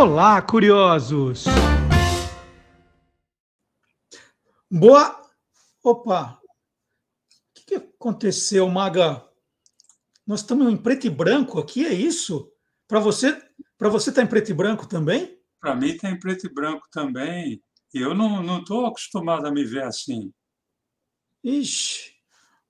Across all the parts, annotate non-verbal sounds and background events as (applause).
Olá, curiosos! Boa. Opa! O que, que aconteceu, Maga? Nós estamos em preto e branco aqui, é isso? Para você, para você tá em preto e branco também? Para mim está em preto e branco também. E eu não estou acostumado a me ver assim. Ixi.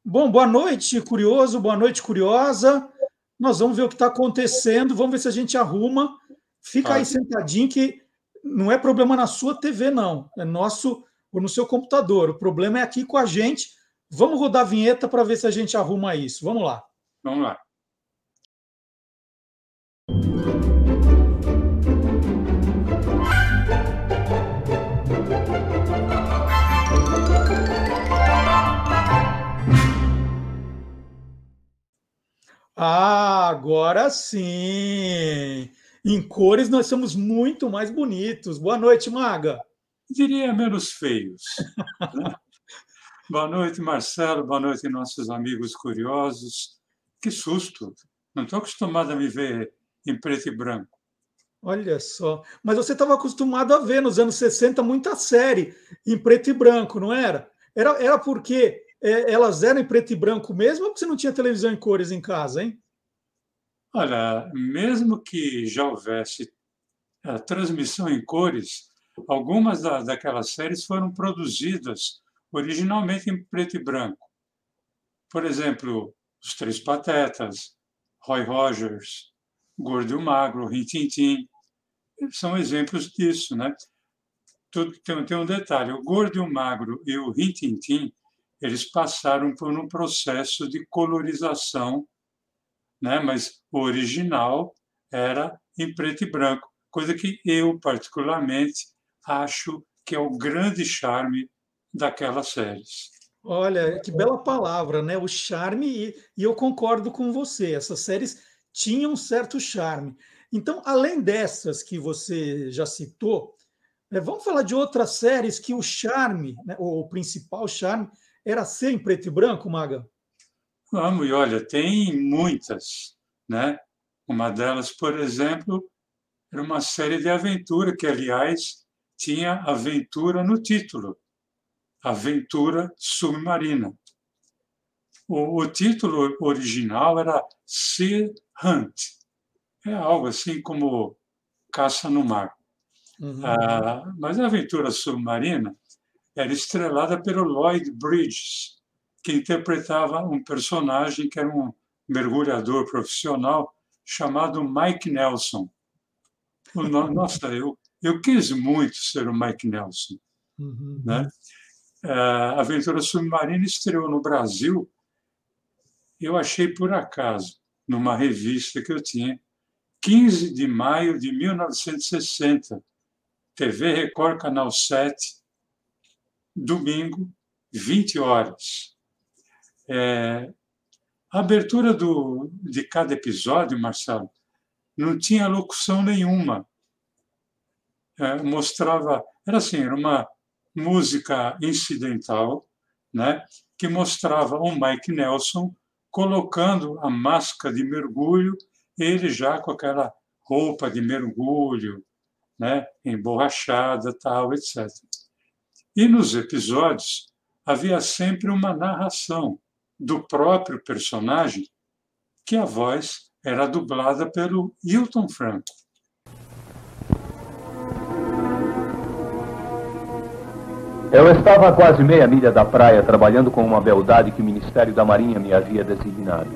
Bom, boa noite, curioso, boa noite, curiosa. Nós vamos ver o que está acontecendo, vamos ver se a gente arruma. Fica aí sentadinho que não é problema na sua TV, não. É nosso ou no seu computador. O problema é aqui com a gente. Vamos rodar a vinheta para ver se a gente arruma isso. Vamos lá. Vamos lá. Ah, agora sim! Em cores nós somos muito mais bonitos. Boa noite, Maga. Diria menos feios. (laughs) Boa noite, Marcelo. Boa noite, nossos amigos curiosos. Que susto! Não estou acostumado a me ver em preto e branco. Olha só. Mas você estava acostumado a ver nos anos 60 muita série em preto e branco, não era? Era, era porque é, elas eram em preto e branco mesmo ou porque você não tinha televisão em cores em casa, hein? Olha, mesmo que já houvesse a transmissão em cores, algumas da, daquelas séries foram produzidas originalmente em preto e branco. Por exemplo, Os Três Patetas, Roy Rogers, Gordo e Magro, Rintintim, são exemplos disso, né? Tudo, tem, tem um detalhe, o Gordo e o Magro e o Rintintim eles passaram por um processo de colorização, né? mas o original era em preto e branco, coisa que eu, particularmente, acho que é o grande charme daquelas séries. Olha, que bela palavra, né? O charme, e, e eu concordo com você, essas séries tinham um certo charme. Então, além dessas que você já citou, né, vamos falar de outras séries que o charme, né, o principal charme, era ser em preto e branco, Maga? Vamos, e olha, tem muitas, né? Uma delas, por exemplo, era uma série de aventura que, aliás, tinha aventura no título, Aventura Submarina. O, o título original era Sea Hunt, é algo assim como caça no mar. Uhum. Ah, mas a aventura submarina era estrelada pelo Lloyd Bridges, que interpretava um personagem que era um mergulhador profissional chamado Mike Nelson. (laughs) Nossa, eu, eu quis muito ser o Mike Nelson. Uhum. Né? A Aventura Submarina estreou no Brasil, eu achei por acaso, numa revista que eu tinha, 15 de maio de 1960, TV Record Canal 7, domingo, 20 horas. É, a abertura do, de cada episódio, Marcelo, não tinha locução nenhuma. É, mostrava, era assim, era uma música incidental, né, que mostrava o Mike Nelson colocando a máscara de mergulho, ele já com aquela roupa de mergulho, né, emborrachada, tal, etc. E nos episódios havia sempre uma narração do próprio personagem, que a voz era dublada pelo Hilton Franco. Eu estava a quase meia milha da praia trabalhando com uma beldade que o Ministério da Marinha me havia designado.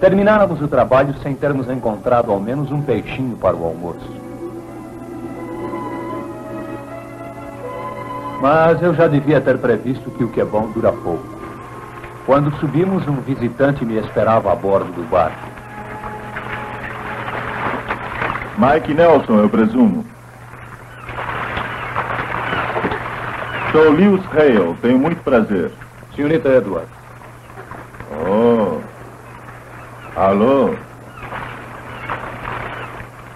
Termináramos o trabalho sem termos encontrado ao menos um peixinho para o almoço. Mas eu já devia ter previsto que o que é bom dura pouco. Quando subimos, um visitante me esperava a bordo do barco. Mike Nelson, eu presumo. Sou Lewis Hale, tenho muito prazer. Senhorita Edward. Oh. Alô?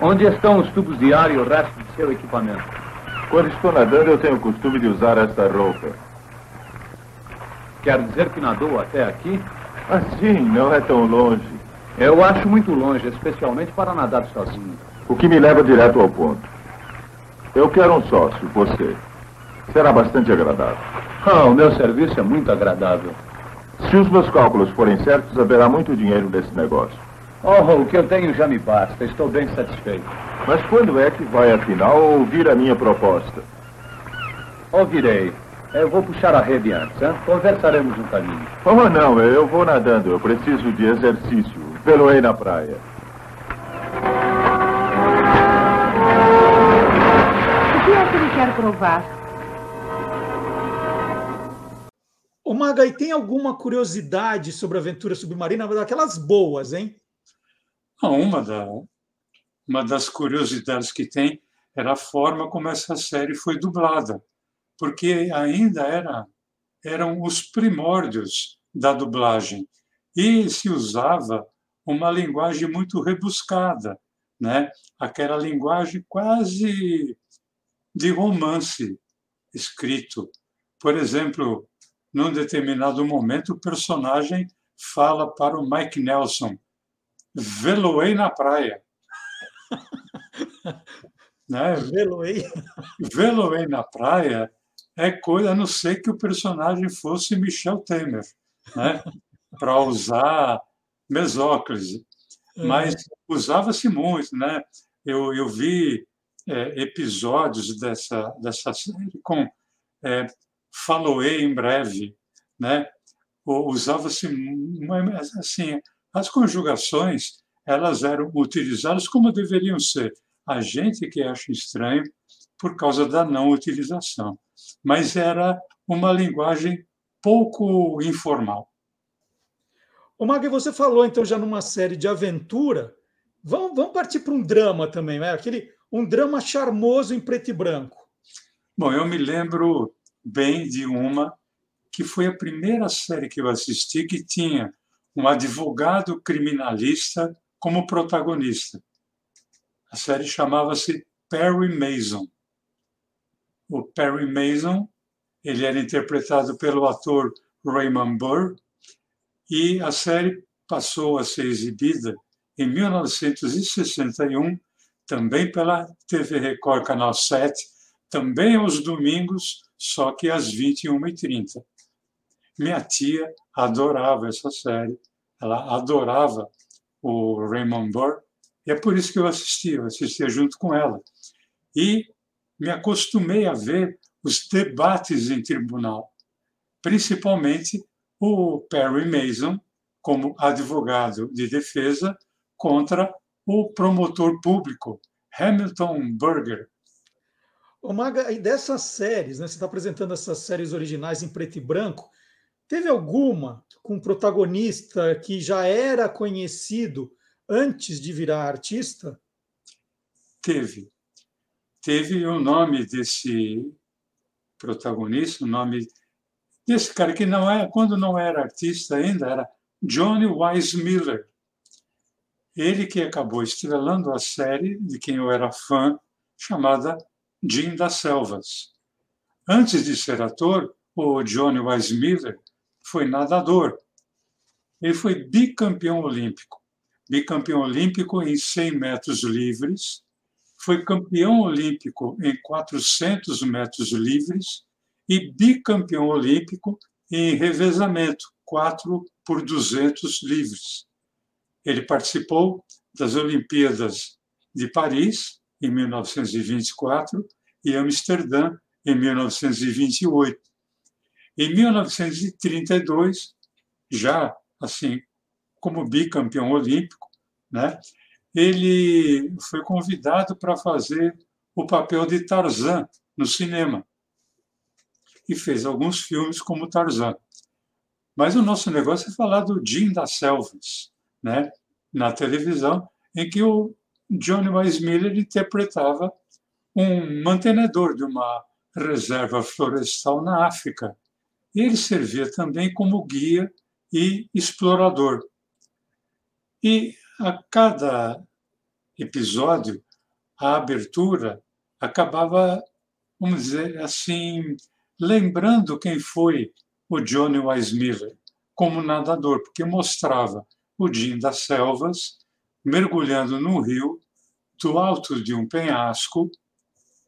Onde estão os tubos de ar e o resto de seu equipamento? Quando estou nadando, eu tenho o costume de usar esta roupa. Quer dizer que nadou até aqui? Assim, não é tão longe. Eu acho muito longe, especialmente para nadar sozinho. O que me leva direto ao ponto. Eu quero um sócio, você. Será bastante agradável. Ah, o meu serviço é muito agradável. Se os meus cálculos forem certos, haverá muito dinheiro nesse negócio. Oh, o que eu tenho já me basta. Estou bem satisfeito. Mas quando é que vai, afinal, ouvir a minha proposta? Ouvirei. Eu vou puxar a rede antes, hein? Conversaremos no caminho. Oh, não, eu vou nadando. Eu preciso de exercício. Veloei na praia. O que é que ele quer provar? Ô, Maga, e tem alguma curiosidade sobre a aventura submarina? Daquelas boas, hein? Uma, da, uma das curiosidades que tem era a forma como essa série foi dublada, porque ainda era, eram os primórdios da dublagem e se usava uma linguagem muito rebuscada, né? aquela linguagem quase de romance escrito. Por exemplo, num determinado momento, o personagem fala para o Mike Nelson: veloei na praia. (laughs) né? Veloei. Veloei na praia é coisa, a não ser que o personagem fosse Michel Temer, né? (laughs) para usar mesóclise. Uhum. Mas usava-se muito. Né? Eu, eu vi é, episódios dessa, dessa série com é, faloei em breve. Né? Usava-se assim, as conjugações, elas eram utilizadas como deveriam ser. A gente que acha estranho por causa da não utilização. Mas era uma linguagem pouco informal. O Magui, você falou então já numa série de aventura. Vamos, vamos partir para um drama também, né? Aquele um drama charmoso em preto e branco. Bom, eu me lembro bem de uma que foi a primeira série que eu assisti que tinha um advogado criminalista como protagonista. A série chamava-se Perry Mason. O Perry Mason ele era interpretado pelo ator Raymond Burr e a série passou a ser exibida em 1961 também pela TV Record Canal 7, também aos domingos, só que às 21h30. Minha tia adorava essa série, ela adorava o Raymond Burr, e é por isso que eu assistia, eu assistia junto com ela. E me acostumei a ver os debates em tribunal, principalmente o Perry Mason como advogado de defesa contra o promotor público Hamilton Burger. O Maga, e dessas séries, né, você está apresentando essas séries originais em preto e branco, Teve alguma com protagonista que já era conhecido antes de virar artista? Teve. Teve o nome desse protagonista, o nome desse cara que não é, quando não era artista ainda, era Johnny Wise Miller. Ele que acabou estrelando a série de quem eu era fã, chamada Jim das Selvas. Antes de ser ator, o Johnny Wise Miller foi nadador. Ele foi bicampeão olímpico. Bicampeão olímpico em 100 metros livres, foi campeão olímpico em 400 metros livres e bicampeão olímpico em revezamento, 4 por 200 livres. Ele participou das Olimpíadas de Paris, em 1924, e Amsterdã, em 1928. Em 1932, já assim como bicampeão olímpico, né, ele foi convidado para fazer o papel de Tarzan no cinema e fez alguns filmes como Tarzan. Mas o nosso negócio é falar do Jim das Selvas, né, na televisão, em que o Johnny Weissmiller interpretava um mantenedor de uma reserva florestal na África ele servia também como guia e explorador. E a cada episódio, a abertura acabava, vamos dizer assim, lembrando quem foi o Johnny Weissmiller como nadador, porque mostrava o Jim das Selvas mergulhando no rio do alto de um penhasco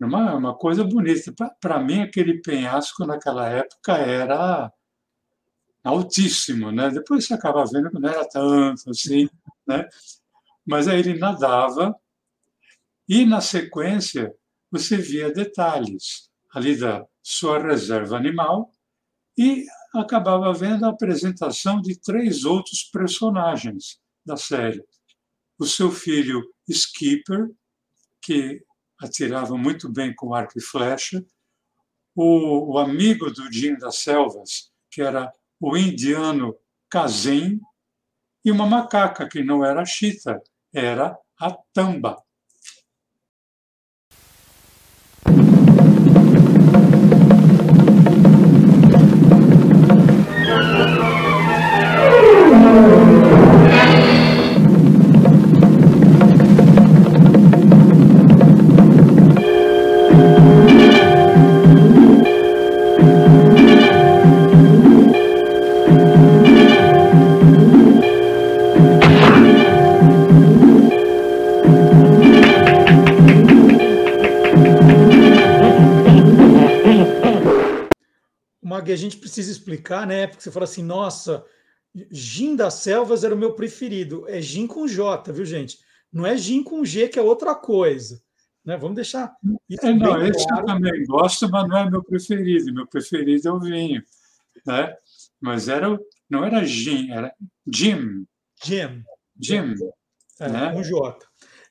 uma, uma coisa bonita. Para mim, aquele penhasco naquela época era altíssimo, né? Depois você acaba vendo que não era tanto assim, né? Mas aí ele nadava e, na sequência, você via detalhes ali da sua reserva animal e acabava vendo a apresentação de três outros personagens da série. O seu filho Skipper, que atirava muito bem com arco e flecha, o, o amigo do Jim das Selvas, que era o indiano Kazem, e uma macaca que não era chita, era a tamba. A gente precisa explicar, né? Porque você fala assim, nossa, Gin das Selvas era o meu preferido. É Gin com J, viu, gente? Não é Gin com G, que é outra coisa. Né? Vamos deixar é, Não, esse claro. eu também gosto, mas não é meu preferido. Meu preferido é o vinho. Né? Mas era, não era Gin, era Jim. Jim. Jim. É, né? Com J.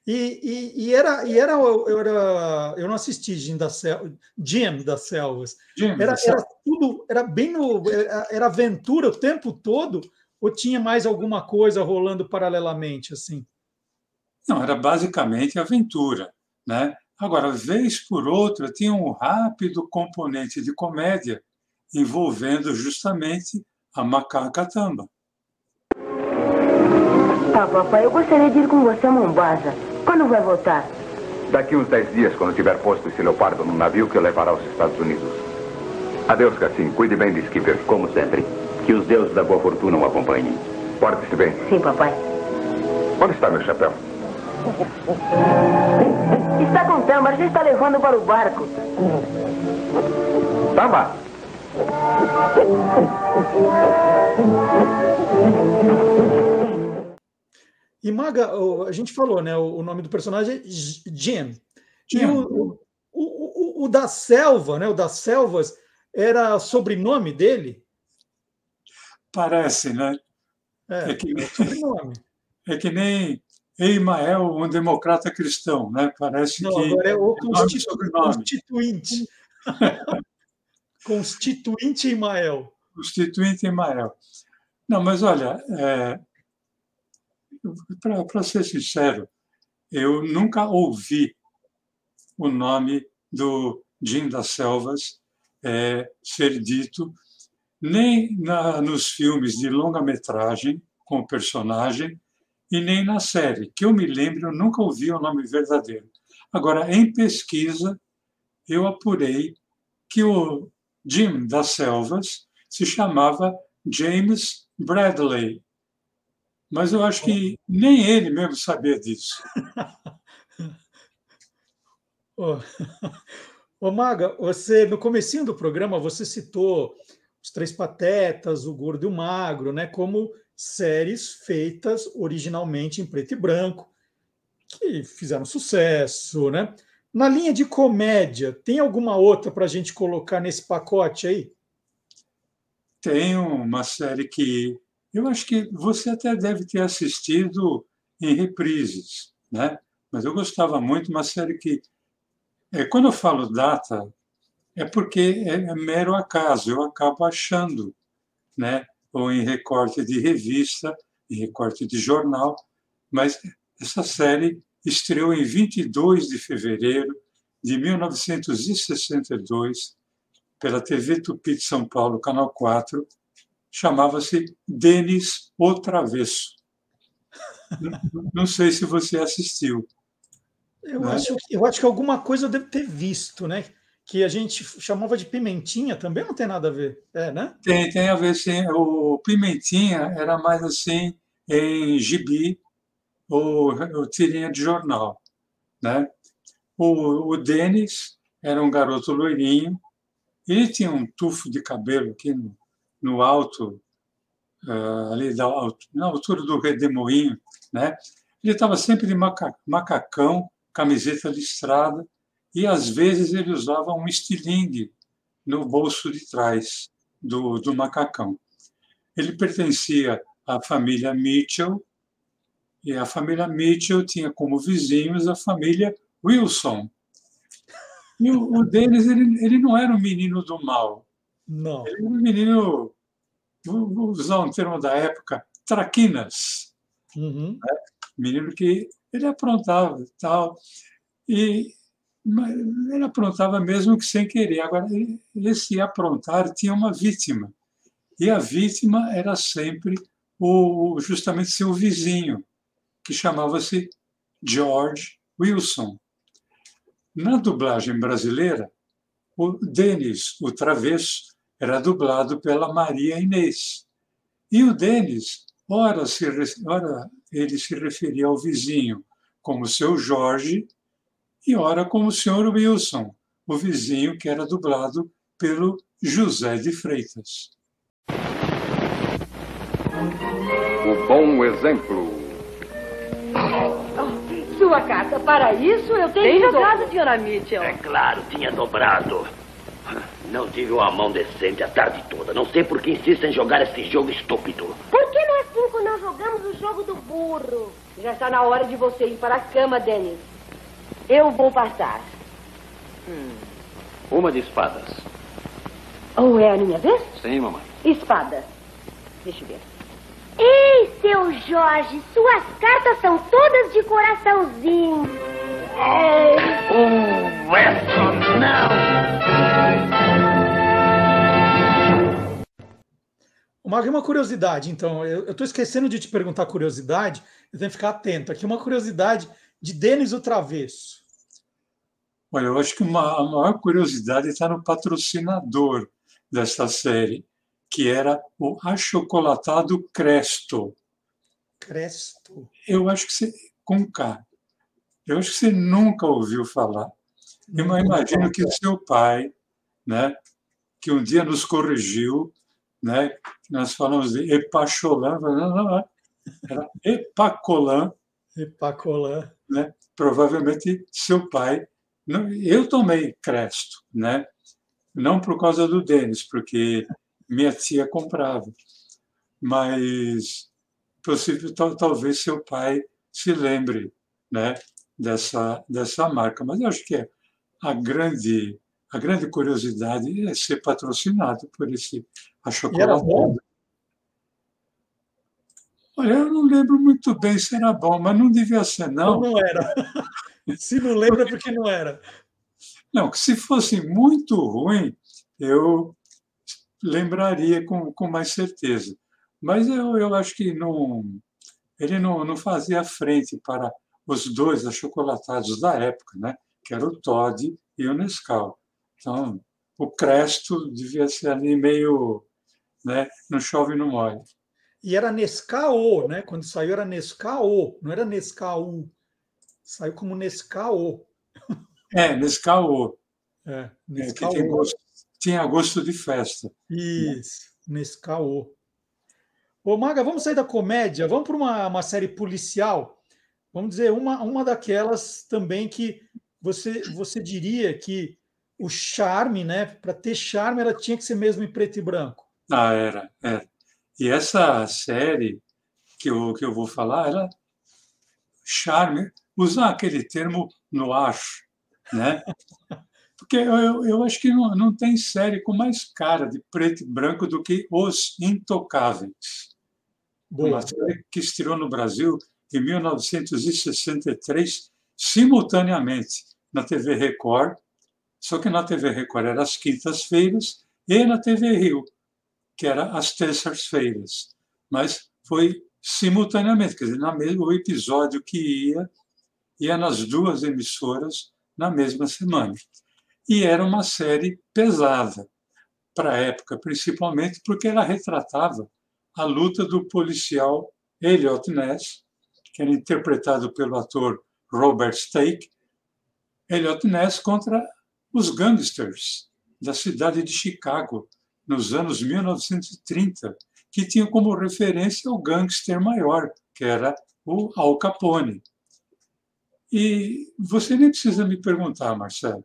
E, e, e, era, e era, eu, era, eu não assisti Jim da Sel, Jim das Selvas. Jim era, era tudo, era bem no, era, era aventura o tempo todo, ou tinha mais alguma coisa rolando paralelamente assim? Não, era basicamente aventura, né? Agora, vez por outra, tinha um rápido componente de comédia envolvendo justamente a macaca tamba. Ah, papai, eu gostaria de ir com você a Mombasa. Quando vai voltar? Daqui uns 10 dias, quando tiver posto esse leopardo no navio que o levará aos Estados Unidos. Adeus, Cassim. Cuide bem de Skipper. Como sempre. Que os deuses da boa fortuna o acompanhem. Porte-se bem. Sim, papai. Onde está meu chapéu? Está com Tamba, já está levando para o barco. Tamba! E Maga, a gente falou, né? O nome do personagem é Jim. E o, o, o, o, da selva, né? O das selvas era sobrenome dele? Parece, né? É, é que, é sobrenome. É que nem Eimael, um democrata cristão, né? Parece Não, que. Agora é o constitu... constituinte. (laughs) constituinte Eimael. Constituinte Eimael. Não, mas olha, é, para ser sincero, eu nunca ouvi o nome do Jim das Selvas é, ser dito, nem na, nos filmes de longa-metragem com o personagem, e nem na série. Que eu me lembro, eu nunca ouvi o nome verdadeiro. Agora, em pesquisa, eu apurei que o Jim das Selvas se chamava James Bradley mas eu acho que nem ele mesmo sabia disso. (laughs) Ô, (laughs) oh, Maga, você no comecinho do programa você citou os Três Patetas, o Gordo e o Magro, né, como séries feitas originalmente em preto e branco, que fizeram sucesso, né? Na linha de comédia, tem alguma outra para a gente colocar nesse pacote aí? Tem uma série que eu acho que você até deve ter assistido em reprises, né? Mas eu gostava muito uma série que, é, quando eu falo data, é porque é, é mero acaso, eu acabo achando, né? Ou em recorte de revista, em recorte de jornal, mas essa série estreou em 22 de fevereiro de 1962 pela TV Tupi de São Paulo, Canal 4, chamava-se Denis o Travesso. Não sei se você assistiu. Eu, né? acho, eu acho que alguma coisa eu devo ter visto, né? Que a gente chamava de pimentinha, também não tem nada a ver, é, né? Tem, tem a ver sim. O pimentinha era mais assim em gibi ou, ou tirinha de jornal, né? O, o Denis era um garoto loirinho. Ele tinha um tufo de cabelo aqui no, no alto, uh, ali da, na altura do redemoinho, né? Ele estava sempre de maca, macacão, camiseta listrada, e às vezes ele usava um estilingue no bolso de trás do, do macacão. Ele pertencia à família Mitchell, e a família Mitchell tinha como vizinhos a família Wilson. E o, o Dennis, ele, ele não era um menino do mal. Não. Ele era um menino, vou usar um termo da época, traquinas. Uhum. Né? Menino que ele aprontava e tal. E ele aprontava mesmo que sem querer. Agora, esse aprontar tinha uma vítima. E a vítima era sempre o, justamente seu vizinho, que chamava-se George Wilson. Na dublagem brasileira, o Denis, o travesso, era dublado pela Maria Inês. E o Denis, ora, se, ora ele se referia ao vizinho como seu Jorge, e ora como o senhor Wilson, o vizinho que era dublado pelo José de Freitas. O bom exemplo. Sua carta, para isso eu tenho. Bem jogado, senhora Mitchell. É claro, tinha dobrado. Não tive uma mão decente a tarde toda. Não sei por que insistem em jogar esse jogo estúpido. Por que nós cinco não jogamos o jogo do burro? Já está na hora de você ir para a cama, Dennis. Eu vou passar. Hum. Uma de espadas. Ou oh, é a minha vez? Sim, mamãe. Espada. Deixa eu ver. Ei, seu Jorge, suas cartas são todas de coraçãozinho. Oh, essa não! Uma, uma curiosidade, então, eu estou esquecendo de te perguntar curiosidade, eu tenho que ficar atento. Aqui uma curiosidade de Denis o Travesso. Olha, eu acho que uma, a maior curiosidade está no patrocinador dessa série, que era o achocolatado Cresto. Cresto. Eu acho que você, com K. Eu acho que você nunca ouviu falar. Eu imagino que o seu pai, né, que um dia nos corrigiu, né, nós falamos de Epacholan, não, não, era Epacolan. Epacolan. Né, provavelmente seu pai. Eu tomei Cresto, né? não por causa do Denis, porque minha tia comprava, mas possível, talvez seu pai se lembre né, dessa, dessa marca. Mas eu acho que é a grande, a grande curiosidade é ser patrocinado por esse achocolatado. Olha, eu não lembro muito bem se era bom, mas não devia ser, não. Não, era. (laughs) se não lembra, é porque não era. Não, se fosse muito ruim, eu lembraria com, com mais certeza. Mas eu, eu acho que não, ele não, não fazia frente para os dois achocolatados da época, né? que era o Todd e o Nescau. Então, o Cresto devia ser ali meio. Né? Não chove, não molha. E era Nescau, né? Quando saiu era Nescau, não era Nescau. Saiu como Nescau. É, Nescau. É, Nescau. É, gosto, tinha gosto de festa. Isso, Nescau. Ô, Maga, vamos sair da comédia, vamos para uma, uma série policial. Vamos dizer, uma, uma daquelas também que você, você diria que o charme, né? Para ter charme, ela tinha que ser mesmo em preto e branco. Ah, era, era. E essa série que eu, que eu vou falar, ela charme, usar aquele termo no acho, né? (laughs) Porque eu, eu acho que não, não tem série com mais cara de preto e branco do que Os Intocáveis. Boa. Uma série que estreou no Brasil em 1963, simultaneamente na TV Record, só que na TV Record era às quintas-feiras, e na TV Rio, que era às terças-feiras. Mas foi simultaneamente, quer dizer, na o episódio que ia, ia nas duas emissoras na mesma semana. E era uma série pesada, para a época, principalmente porque ela retratava a luta do policial Elliot Ness, que era interpretado pelo ator Robert Stake, Elliot Ness contra os gangsters da cidade de Chicago, nos anos 1930, que tinham como referência o gangster maior, que era o Al Capone. E você nem precisa me perguntar, Marcelo,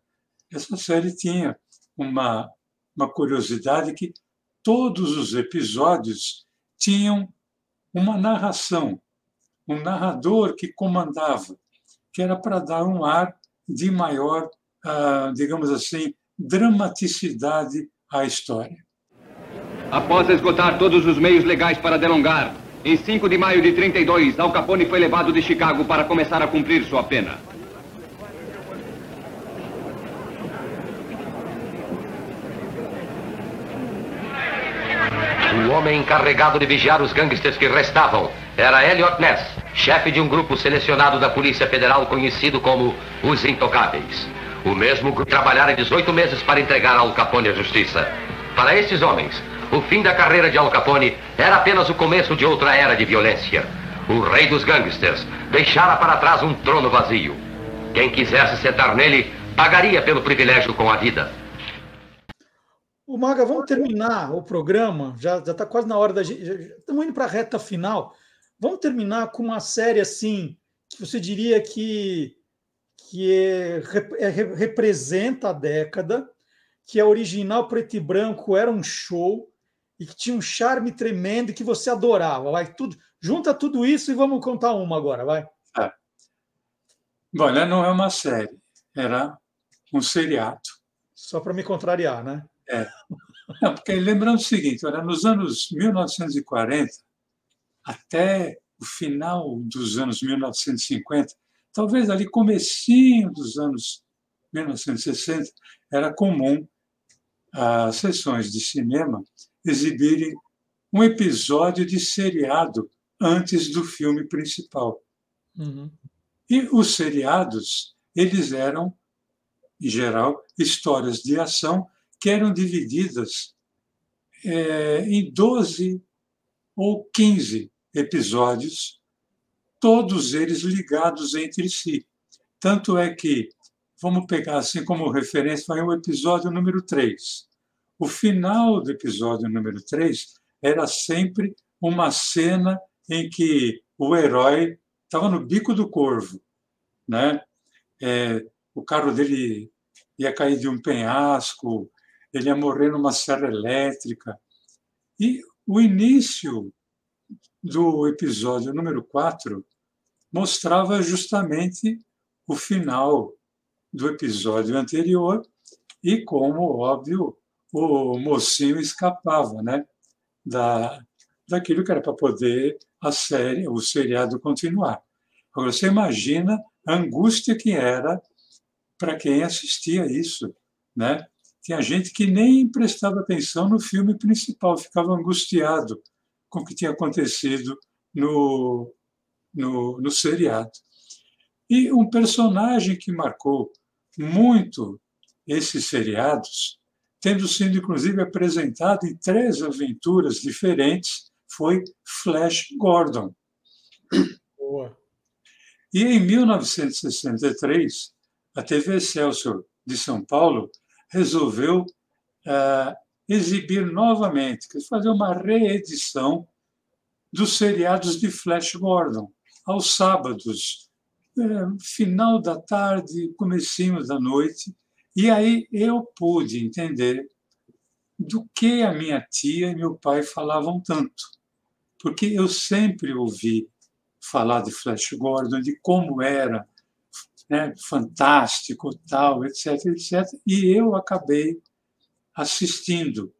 essa série tinha uma, uma curiosidade que todos os episódios tinham uma narração, um narrador que comandava, que era para dar um ar de maior, digamos assim, dramaticidade à história. Após esgotar todos os meios legais para delongar, em 5 de maio de 32, Al Capone foi levado de Chicago para começar a cumprir sua pena. O homem encarregado de vigiar os gangsters que restavam era Elliot Ness, chefe de um grupo selecionado da Polícia Federal conhecido como os Intocáveis. O mesmo grupo trabalhara 18 meses para entregar Al Capone à justiça. Para esses homens, o fim da carreira de Al Capone era apenas o começo de outra era de violência. O rei dos gangsters deixara para trás um trono vazio. Quem quisesse sentar nele pagaria pelo privilégio com a vida. O Maga, vamos terminar o programa. Já está quase na hora da gente. Estamos indo para a reta final. Vamos terminar com uma série assim que você diria que, que é, é, representa a década, que é original preto e branco, era um show e que tinha um charme tremendo e que você adorava. Vai tudo, junta tudo isso e vamos contar uma agora, vai. É. Bom, ela não é uma série, era um seriado. Só para me contrariar, né? É. Não, porque lembrando o seguinte, olha, nos anos 1940 até o final dos anos 1950, talvez ali comecinho dos anos 1960, era comum as sessões de cinema exibirem um episódio de seriado antes do filme principal. Uhum. E os seriados, eles eram, em geral, histórias de ação que eram divididas é, em 12 ou 15 episódios, todos eles ligados entre si. Tanto é que, vamos pegar assim como referência, vai o episódio número 3. O final do episódio número 3 era sempre uma cena em que o herói estava no bico do corvo. Né? É, o carro dele ia cair de um penhasco, ele ia morrer numa serra elétrica. E o início do episódio número 4 mostrava justamente o final do episódio anterior e como, óbvio, o mocinho escapava né, da, daquilo que era para poder a série, o seriado continuar. Agora, você imagina a angústia que era para quem assistia isso. Né? Tinha gente que nem prestava atenção no filme principal, ficava angustiado com o que tinha acontecido no, no, no seriado. E um personagem que marcou muito esses seriados tendo sido inclusive apresentado em três aventuras diferentes, foi Flash Gordon. Boa. E em 1963, a TV Excelsior de São Paulo resolveu uh, exibir novamente, fazer uma reedição dos seriados de Flash Gordon, aos sábados, uh, final da tarde, comecinho da noite, e aí eu pude entender do que a minha tia e meu pai falavam tanto. Porque eu sempre ouvi falar de Flash Gordon, de como era né, fantástico, tal, etc, etc. E eu acabei assistindo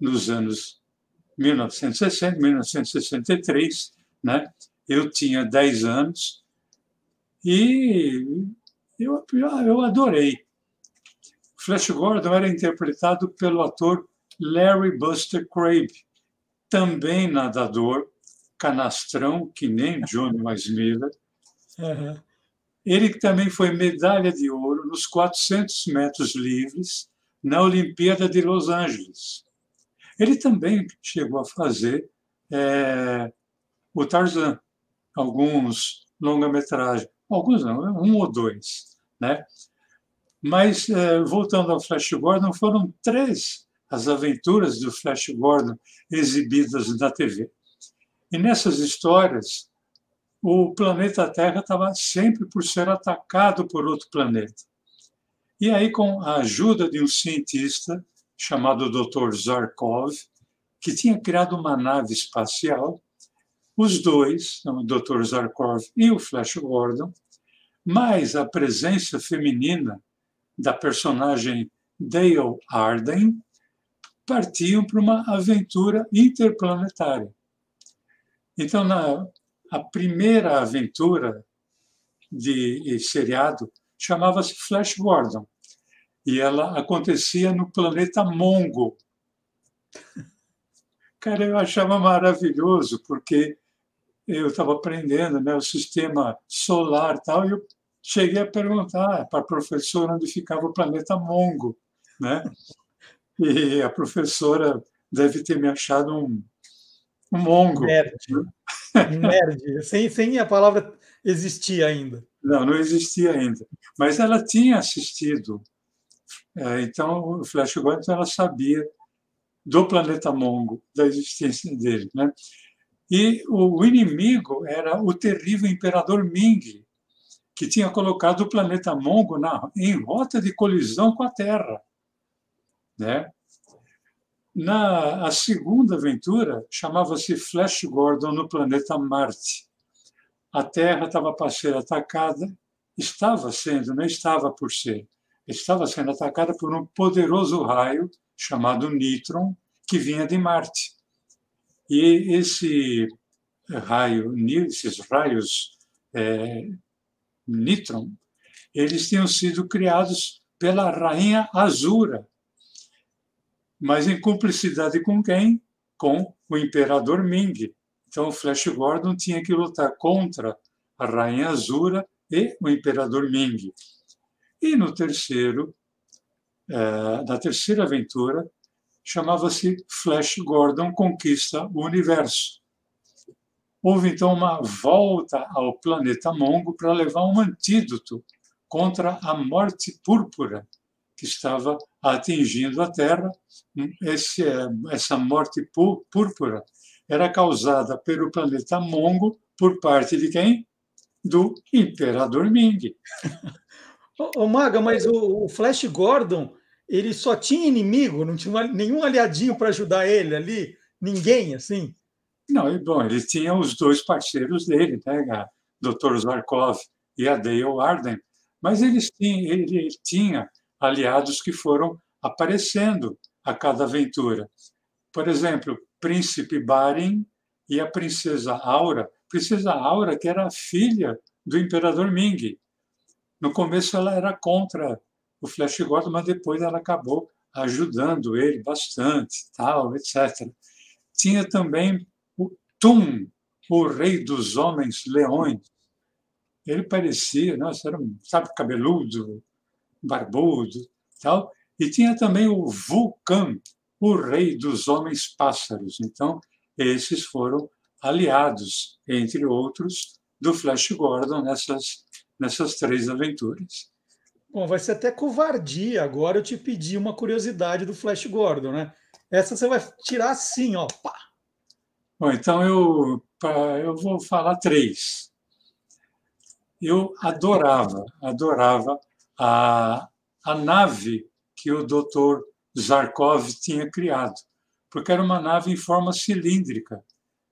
nos anos 1960, 1963, né? Eu tinha 10 anos e eu, eu adorei. Flash Gordon era interpretado pelo ator Larry Buster Crabb, também nadador, canastrão, que nem Johnny Miller. Uhum. Ele também foi medalha de ouro nos 400 metros livres na Olimpíada de Los Angeles. Ele também chegou a fazer é, o Tarzan, alguns longa-metragem, alguns não, um ou dois, né? Mas, eh, voltando ao Flash Gordon, foram três as aventuras do Flash Gordon exibidas na TV. E nessas histórias, o planeta Terra estava sempre por ser atacado por outro planeta. E aí, com a ajuda de um cientista chamado Dr. Zarkov, que tinha criado uma nave espacial, os dois, o Dr. Zarkov e o Flash Gordon, mais a presença feminina da personagem Dale Arden, partiam para uma aventura interplanetária. Então, na a primeira aventura de seriado chamava-se Flash Gordon e ela acontecia no planeta Mongo. Cara, eu achava maravilhoso porque eu estava aprendendo né, o sistema solar tal, e eu cheguei a perguntar para a professora onde ficava o planeta Mongo. Né? E a professora deve ter me achado um, um mongo. Nerd. Nerd. sem, sem a palavra existir ainda. Não, não existia ainda. Mas ela tinha assistido. É, então, o Flash Gordon ela sabia do planeta Mongo, da existência dele. Né? E o inimigo era o terrível imperador Ming, que tinha colocado o planeta Mongo na, em rota de colisão com a Terra. Né? Na a segunda aventura chamava-se Flash Gordon no planeta Marte. A Terra estava para ser atacada, estava sendo, não estava por ser, estava sendo atacada por um poderoso raio chamado Nitron que vinha de Marte. E esse raio, esses raios é, Nitron, eles tinham sido criados pela rainha Azura, mas em cumplicidade com quem? Com o imperador Ming. Então, o Flash Gordon tinha que lutar contra a Rainha Azura e o imperador Ming. E no terceiro, eh, na terceira aventura, chamava-se Flash Gordon Conquista o Universo. Houve então uma volta ao planeta Mongo para levar um antídoto contra a morte púrpura que estava atingindo a Terra. Esse, essa morte púrpura era causada pelo planeta Mongo por parte de quem? Do Imperador Ming. (laughs) Ô, Maga, mas o, o, Flash Gordon, ele só tinha inimigo, não tinha nenhum aliadinho para ajudar ele ali? Ninguém, assim? Não, bom, ele tinha os dois parceiros dele, né? A Dr. Zarkov e a Dale Arden, mas eles tinham, ele tinha aliados que foram aparecendo a cada aventura. Por exemplo, Príncipe Barin e a Princesa Aura. Princesa Aura, que era filha do Imperador Ming. No começo ela era contra o Flash Gordon, mas depois ela acabou ajudando ele bastante, tal, etc. Tinha também o Tum, o rei dos homens leões. Ele parecia, nossa, era, sabe, cabeludo, barbudo, tal. E tinha também o Vulcan, o rei dos homens pássaros. Então, esses foram aliados, entre outros, do Flash Gordon nessas, nessas três aventuras. Bom, vai ser até covardia agora eu te pedir uma curiosidade do Flash Gordon, né? Essa você vai tirar assim, ó. Pá. Bom, então eu, eu vou falar três. Eu adorava, adorava a, a nave que o Dr. Zarkov tinha criado, porque era uma nave em forma cilíndrica.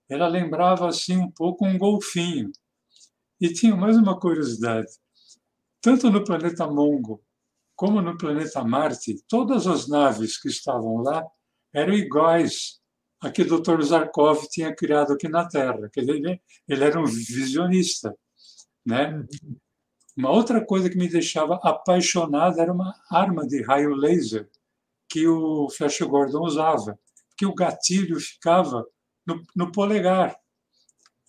Ela lembrava assim um pouco um golfinho. E tinha mais uma curiosidade. Tanto no planeta Mongo como no planeta Marte, todas as naves que estavam lá eram iguais a que o Dr. Zarkov tinha criado aqui na Terra. Ele, ele era um visionista. Né? Uma outra coisa que me deixava apaixonado era uma arma de raio laser que o Flash Gordon usava, que o gatilho ficava no, no polegar.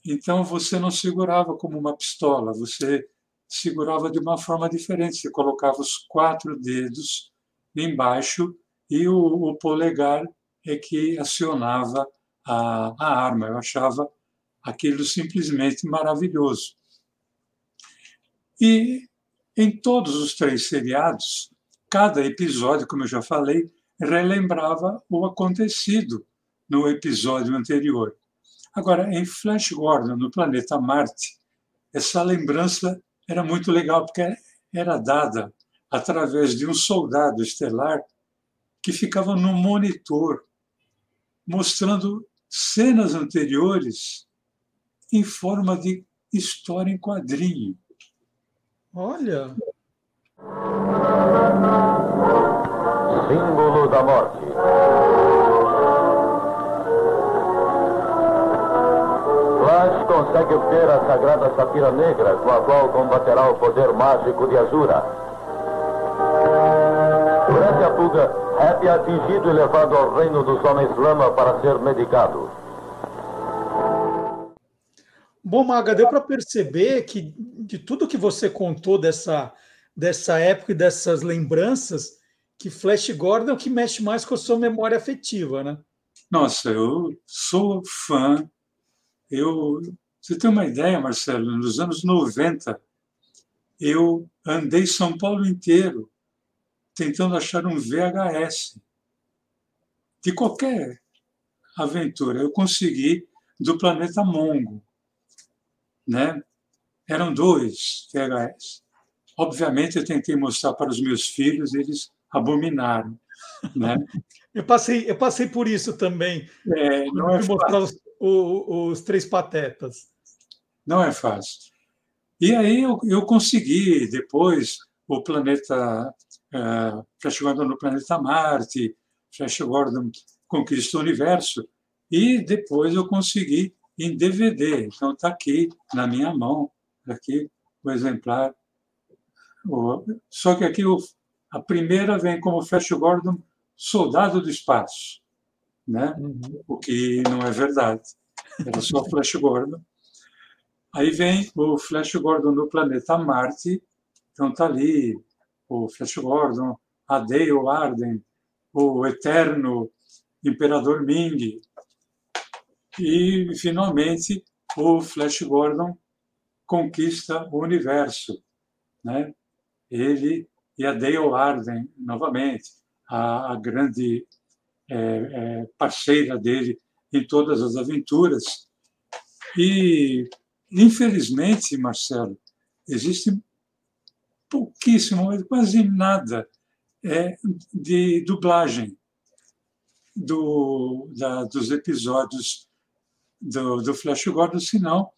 Então você não segurava como uma pistola, você segurava de uma forma diferente. Você colocava os quatro dedos embaixo e o, o polegar é que acionava a, a arma. Eu achava aquilo simplesmente maravilhoso. E Em todos os três seriados, cada episódio, como eu já falei, relembrava o acontecido no episódio anterior. Agora, em Flash Gordon, no planeta Marte, essa lembrança era muito legal, porque era dada através de um soldado estelar que ficava no monitor, mostrando cenas anteriores em forma de história em quadrinho. Olha! Símbolo da morte. Flash consegue obter a sagrada safira negra, com a qual combaterá o poder mágico de Azura. Durante a fuga, Happy é atingido e levado ao reino dos homens lama para ser medicado. Bom, Maga, deu para perceber que de tudo que você contou dessa, dessa época e dessas lembranças, que Flash Gordon é o que mexe mais com a sua memória afetiva, né? Nossa, eu sou fã. Eu, você tem uma ideia, Marcelo? Nos anos 90, eu andei São Paulo inteiro tentando achar um VHS de qualquer aventura. Eu consegui do planeta Mongo né? Eram dois VHS. Obviamente, eu tentei mostrar para os meus filhos, eles abominaram, né? (laughs) eu passei, eu passei por isso também. É, não é mostrar os, os, os, três patetas. Não é fácil. E aí eu, eu consegui depois o planeta uh, Flash Gordon no planeta Marte, Flash Gordon conquista o universo e depois eu consegui em DVD. Então está aqui na minha mão, aqui o exemplar. Só que aqui a primeira vem como Flash Gordon, soldado do espaço, né? Uhum. O que não é verdade. Era só Flash Gordon. Aí vem o Flash Gordon no planeta Marte. Então está ali o Flash Gordon, a Dale Arden, o eterno Imperador Ming, e, finalmente, o Flash Gordon conquista o universo. Né? Ele e a Dale Arden, novamente, a, a grande é, é, parceira dele em todas as aventuras. E, infelizmente, Marcelo, existe pouquíssimo, quase nada é, de dublagem do, da, dos episódios do, do Flash Gordon, senão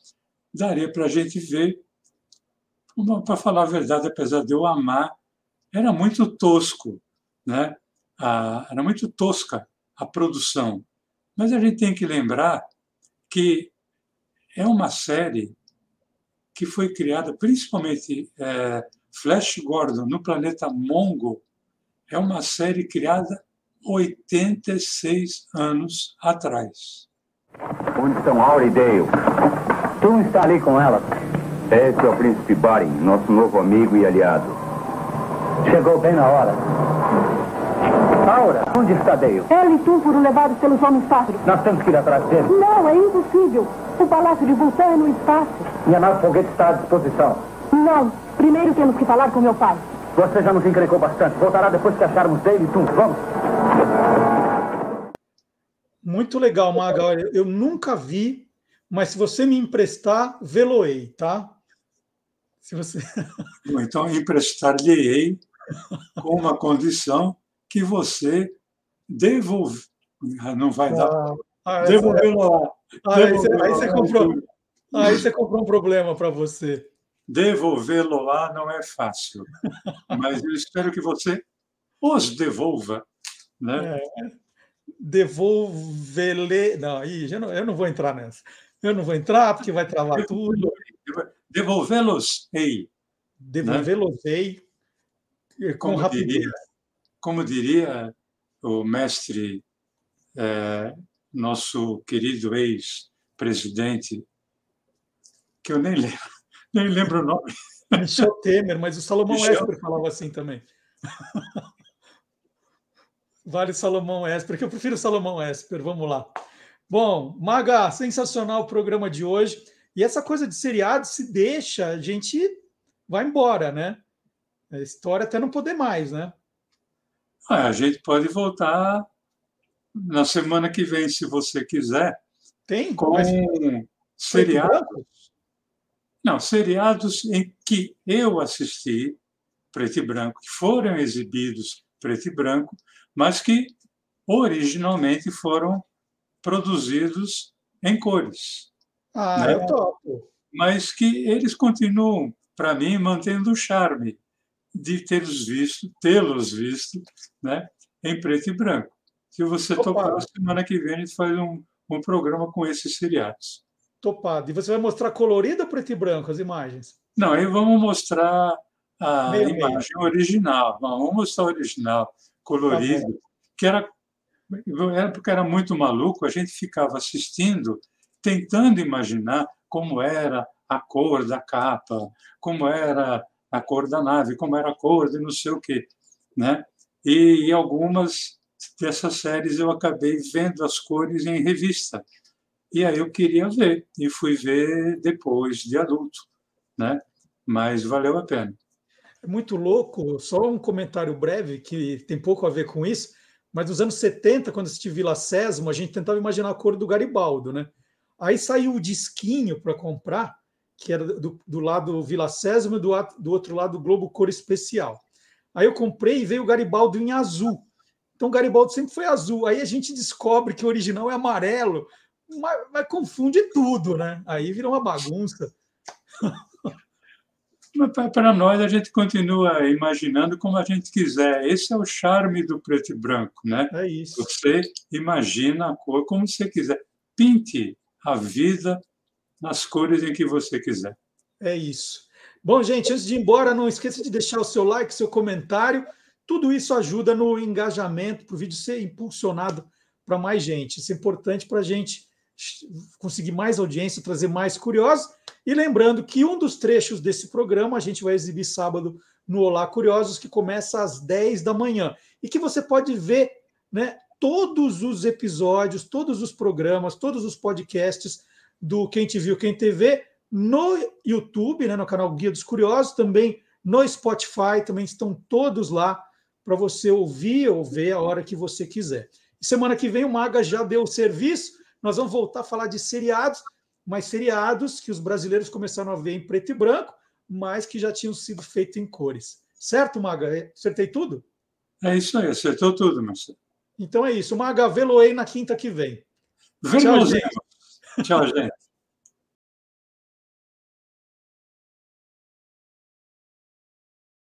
daria para a gente ver, para falar a verdade, apesar de eu amar, era muito tosco, né? A, era muito tosca a produção. Mas a gente tem que lembrar que é uma série que foi criada principalmente é, Flash Gordon no planeta Mongo é uma série criada 86 anos atrás. Onde estão Aura e Dale? Tu está ali com elas. Esse é o príncipe Barin, nosso novo amigo e aliado. Chegou bem na hora. Aura, onde está Dale? Ela e tu foram levados pelos homens pátrios. Nós temos que ir atrás dele. Não, é impossível. O palácio de Vulcan é no espaço. Minha nave foguete está à disposição. Não. Primeiro temos que falar com meu pai. Você já nos encrencou bastante. Voltará depois que acharmos Dale e tu. Vamos. Muito legal, Maga. Olha, eu nunca vi, mas se você me emprestar, veloei, tá? Se você... Então, emprestar-lhe-ei com uma condição que você devolve. Ah, não vai dar. Ah, ah Devolvê-lo lá. Ah, aí, você, aí, você comprou, aí você comprou um problema para você. Devolvê-lo lá não é fácil, mas eu espero que você os devolva. Né? É devolver. Não, aí, eu não, eu não vou entrar nessa. Eu não vou entrar porque vai travar tudo. Devolvê-los, ei. Devolvê-los, ei. Com como rapidez. Diria, como diria o mestre, é, nosso querido ex-presidente, que eu nem lembro, (laughs) nem lembro o nome. Michel Temer, mas o Salomão Michel... Esper falava assim também. (laughs) Vale Salomão Esper, que eu prefiro Salomão Esper. Vamos lá. Bom, Maga, sensacional o programa de hoje. E essa coisa de seriado, se deixa, a gente vai embora, né? A história até não poder mais, né? Ah, a gente pode voltar na semana que vem, se você quiser. Tem? Com Mas... seriados. Não, seriados em que eu assisti, preto e branco, que foram exibidos preto e branco, mas que originalmente foram produzidos em cores. Ah, né? eu topo. Mas que eles continuam, para mim, mantendo o charme de tê-los visto, tê-los visto, né, em preto e branco. Se você Opa. topar, semana que vem a gente faz um, um programa com esses seriados. Topado. E você vai mostrar colorido ou preto e branco as imagens? Não, aí vamos mostrar a meio, imagem meio. original. Vamos mostrar o original, colorido, tá que era, era porque era muito maluco, a gente ficava assistindo, tentando imaginar como era a cor da capa, como era a cor da nave, como era a cor de não sei o quê. Né? E, algumas dessas séries eu acabei vendo as cores em revista. E aí eu queria ver, e fui ver depois de adulto. Né? Mas valeu a pena. É muito louco, só um comentário breve que tem pouco a ver com isso, mas nos anos 70, quando assisti Vila Sésamo, a gente tentava imaginar a cor do Garibaldo, né? Aí saiu o disquinho para comprar, que era do, do lado Vila Sésamo e do, do outro lado Globo Cor Especial. Aí eu comprei e veio o Garibaldo em azul. Então o Garibaldo sempre foi azul. Aí a gente descobre que o original é amarelo, mas, mas confunde tudo, né? Aí vira uma bagunça. (laughs) Para nós, a gente continua imaginando como a gente quiser. Esse é o charme do preto e branco, né? É isso. Você imagina a cor como você quiser. Pinte a vida nas cores em que você quiser. É isso. Bom, gente, antes de ir embora, não esqueça de deixar o seu like, seu comentário. Tudo isso ajuda no engajamento, para o vídeo ser impulsionado para mais gente. Isso é importante para a gente conseguir mais audiência, trazer mais curiosos. E lembrando que um dos trechos desse programa a gente vai exibir sábado no Olá Curiosos, que começa às 10 da manhã. E que você pode ver né, todos os episódios, todos os programas, todos os podcasts do Quem Te Viu, Quem TV no YouTube, né, no canal Guia dos Curiosos, também no Spotify, também estão todos lá para você ouvir ou ver a hora que você quiser. Semana que vem o Maga já deu o serviço, nós vamos voltar a falar de seriados, mas seriados que os brasileiros começaram a ver em preto e branco, mas que já tinham sido feitos em cores. Certo, Maga? Acertei tudo? É isso aí, acertou tudo, Marcelo. Então é isso. Maga, veloei na quinta que vem. Tchau, gente. Tchau, gente.